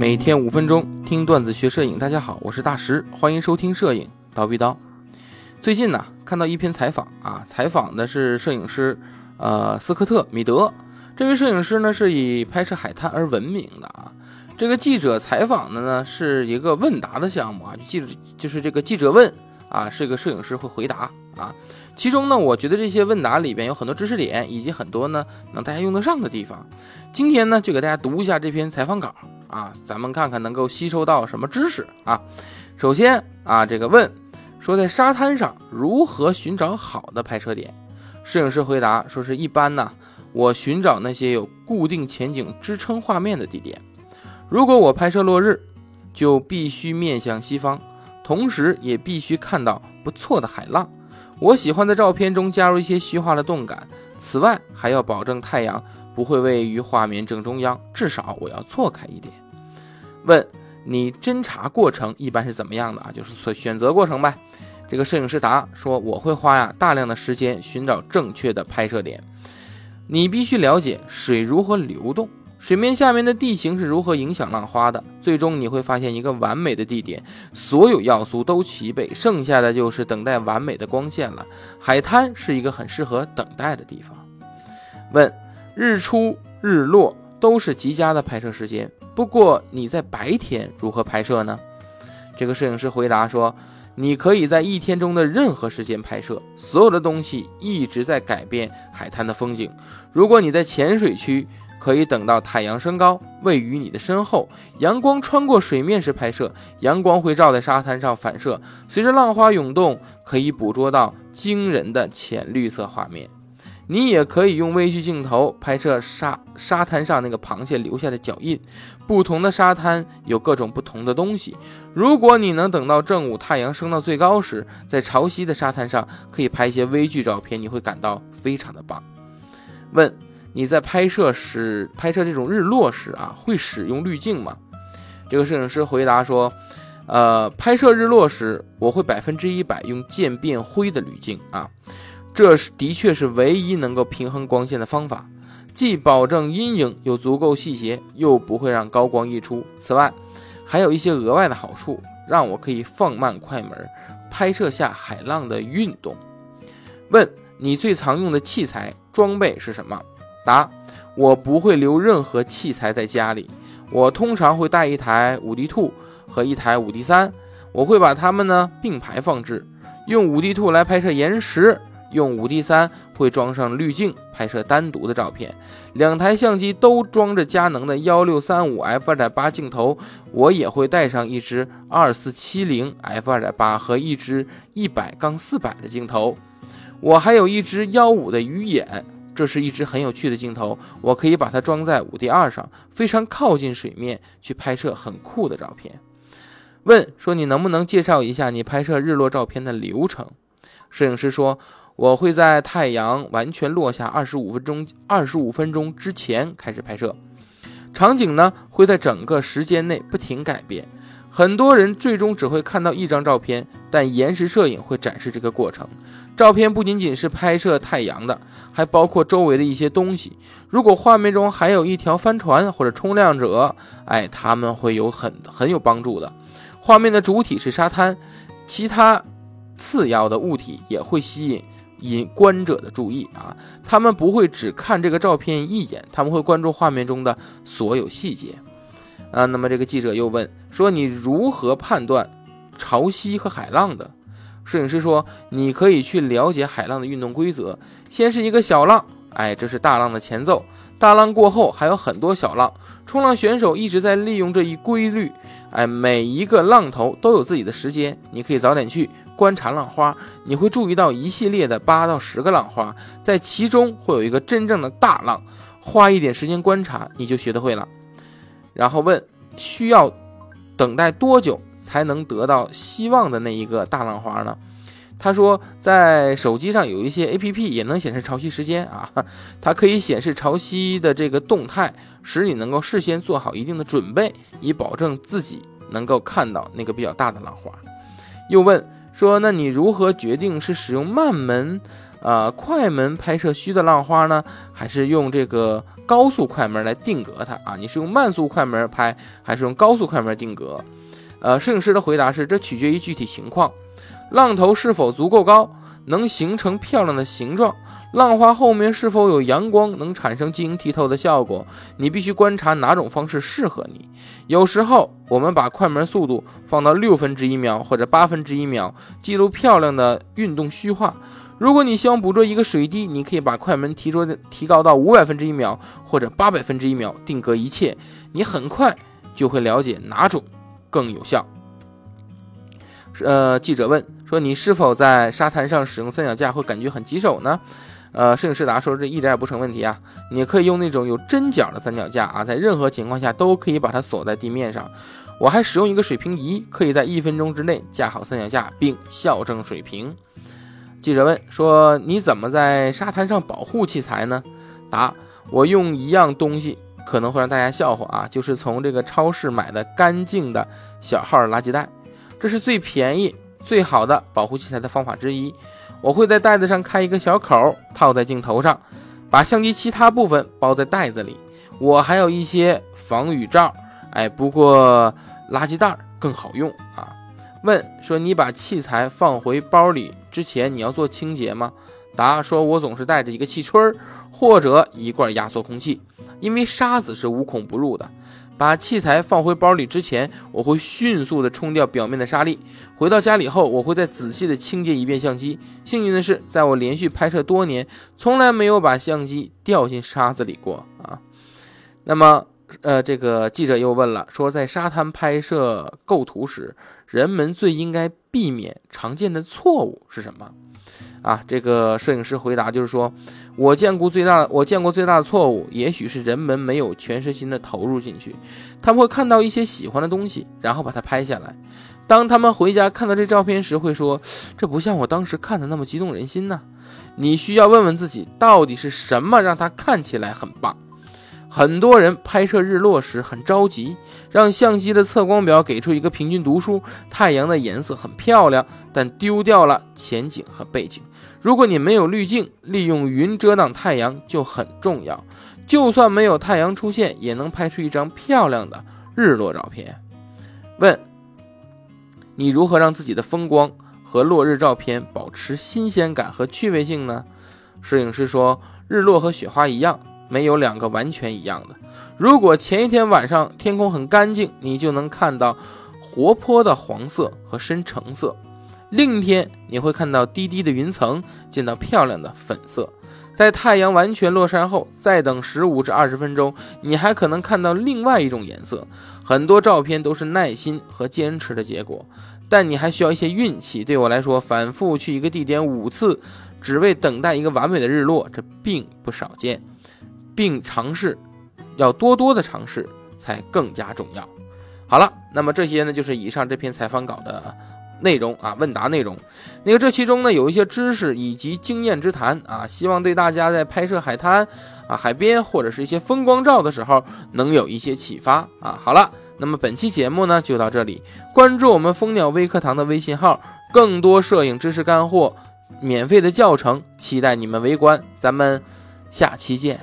每天五分钟听段子学摄影，大家好，我是大石，欢迎收听摄影刀逼刀。最近呢，看到一篇采访啊，采访的是摄影师，呃，斯科特·米德。这位摄影师呢，是以拍摄海滩而闻名的啊。这个记者采访的呢，是一个问答的项目啊，记者就是这个记者问啊，是一个摄影师会回答啊。其中呢，我觉得这些问答里边有很多知识点，以及很多呢能大家用得上的地方。今天呢，就给大家读一下这篇采访稿。啊，咱们看看能够吸收到什么知识啊？首先啊，这个问说在沙滩上如何寻找好的拍摄点？摄影师回答说是一般呢，我寻找那些有固定前景支撑画面的地点。如果我拍摄落日，就必须面向西方，同时也必须看到不错的海浪。我喜欢在照片中加入一些虚化的动感。此外，还要保证太阳。不会位于画面正中央，至少我要错开一点。问你侦查过程一般是怎么样的啊？就是选选择过程呗。这个摄影师答说：“我会花呀大量的时间寻找正确的拍摄点。你必须了解水如何流动，水面下面的地形是如何影响浪花的。最终你会发现一个完美的地点，所有要素都齐备，剩下的就是等待完美的光线了。海滩是一个很适合等待的地方。”问。日出日落都是极佳的拍摄时间。不过你在白天如何拍摄呢？这个摄影师回答说：“你可以在一天中的任何时间拍摄，所有的东西一直在改变海滩的风景。如果你在浅水区，可以等到太阳升高，位于你的身后，阳光穿过水面时拍摄。阳光会照在沙滩上反射，随着浪花涌动，可以捕捉到惊人的浅绿色画面。”你也可以用微距镜头拍摄沙沙滩上那个螃蟹留下的脚印。不同的沙滩有各种不同的东西。如果你能等到正午太阳升到最高时，在潮汐的沙滩上可以拍一些微距照片，你会感到非常的棒。问你在拍摄时拍摄这种日落时啊，会使用滤镜吗？这个摄影师回答说，呃，拍摄日落时我会百分之一百用渐变灰的滤镜啊。这是的确是唯一能够平衡光线的方法，既保证阴影有足够细节，又不会让高光溢出。此外，还有一些额外的好处，让我可以放慢快门，拍摄下海浪的运动。问你最常用的器材装备是什么？答：我不会留任何器材在家里，我通常会带一台五 D Two 和一台五 D 三，我会把它们呢并排放置，用五 D Two 来拍摄岩石。用五 D 三会装上滤镜拍摄单独的照片，两台相机都装着佳能的幺六三五 f 二点八镜头，我也会带上一支二四七零 f 二点八和一支一百杠四百的镜头，我还有一支幺五的鱼眼，这是一支很有趣的镜头，我可以把它装在五 D 二上，非常靠近水面去拍摄很酷的照片。问说你能不能介绍一下你拍摄日落照片的流程？摄影师说。我会在太阳完全落下二十五分钟二十五分钟之前开始拍摄，场景呢会在整个时间内不停改变。很多人最终只会看到一张照片，但延时摄影会展示这个过程。照片不仅仅是拍摄太阳的，还包括周围的一些东西。如果画面中还有一条帆船或者冲浪者，哎，他们会有很很有帮助的。画面的主体是沙滩，其他次要的物体也会吸引。引观者的注意啊，他们不会只看这个照片一眼，他们会关注画面中的所有细节啊。那么这个记者又问说：“你如何判断潮汐和海浪的？”摄影师说：“你可以去了解海浪的运动规则，先是一个小浪，哎，这是大浪的前奏，大浪过后还有很多小浪，冲浪选手一直在利用这一规律，哎，每一个浪头都有自己的时间，你可以早点去。”观察浪花，你会注意到一系列的八到十个浪花，在其中会有一个真正的大浪。花一点时间观察，你就学得会了。然后问，需要等待多久才能得到希望的那一个大浪花呢？他说，在手机上有一些 A P P 也能显示潮汐时间啊，它可以显示潮汐的这个动态，使你能够事先做好一定的准备，以保证自己能够看到那个比较大的浪花。又问。说，那你如何决定是使用慢门呃，快门拍摄虚的浪花呢，还是用这个高速快门来定格它啊？你是用慢速快门拍，还是用高速快门定格？呃，摄影师的回答是，这取决于具体情况，浪头是否足够高，能形成漂亮的形状。浪花后面是否有阳光，能产生晶莹剔透的效果？你必须观察哪种方式适合你。有时候，我们把快门速度放到六分之一秒或者八分之一秒，记录漂亮的运动虚化。如果你希望捕捉一个水滴，你可以把快门提出提高到五百分之一秒或者八百分之一秒，定格一切。你很快就会了解哪种更有效。呃，记者问说：“你是否在沙滩上使用三脚架会感觉很棘手呢？”呃，摄影师答说：“这一点也不成问题啊！你可以用那种有针脚的三脚架啊，在任何情况下都可以把它锁在地面上。我还使用一个水平仪，可以在一分钟之内架好三脚架并校正水平。”记者问说：“你怎么在沙滩上保护器材呢？”答：“我用一样东西，可能会让大家笑话啊，就是从这个超市买的干净的小号垃圾袋，这是最便宜、最好的保护器材的方法之一。”我会在袋子上开一个小口，套在镜头上，把相机其他部分包在袋子里。我还有一些防雨罩，哎，不过垃圾袋更好用啊。问说你把器材放回包里之前，你要做清洁吗？答说，我总是带着一个气吹儿或者一罐压缩空气，因为沙子是无孔不入的。把器材放回包里之前，我会迅速的冲掉表面的沙粒。回到家里后，我会再仔细的清洁一遍相机。幸运的是，在我连续拍摄多年，从来没有把相机掉进沙子里过啊。那么，呃，这个记者又问了，说在沙滩拍摄构图时，人们最应该避免常见的错误是什么？啊，这个摄影师回答就是说，我见过最大，我见过最大的错误，也许是人们没有全身心的投入进去。他们会看到一些喜欢的东西，然后把它拍下来。当他们回家看到这照片时，会说，这不像我当时看的那么激动人心呢。你需要问问自己，到底是什么让他看起来很棒？很多人拍摄日落时很着急，让相机的测光表给出一个平均读数，太阳的颜色很漂亮，但丢掉了前景和背景。如果你没有滤镜，利用云遮挡太阳就很重要。就算没有太阳出现，也能拍出一张漂亮的日落照片。问：你如何让自己的风光和落日照片保持新鲜感和趣味性呢？摄影师说：日落和雪花一样。没有两个完全一样的。如果前一天晚上天空很干净，你就能看到活泼的黄色和深橙色；另一天你会看到低低的云层，见到漂亮的粉色。在太阳完全落山后，再等十五至二十分钟，你还可能看到另外一种颜色。很多照片都是耐心和坚持的结果，但你还需要一些运气。对我来说，反复去一个地点五次，只为等待一个完美的日落，这并不少见。并尝试，要多多的尝试才更加重要。好了，那么这些呢，就是以上这篇采访稿的内容啊，问答内容。那个这其中呢，有一些知识以及经验之谈啊，希望对大家在拍摄海滩啊、海边或者是一些风光照的时候，能有一些启发啊。好了，那么本期节目呢就到这里，关注我们蜂鸟微课堂的微信号，更多摄影知识干货、免费的教程，期待你们围观。咱们下期见。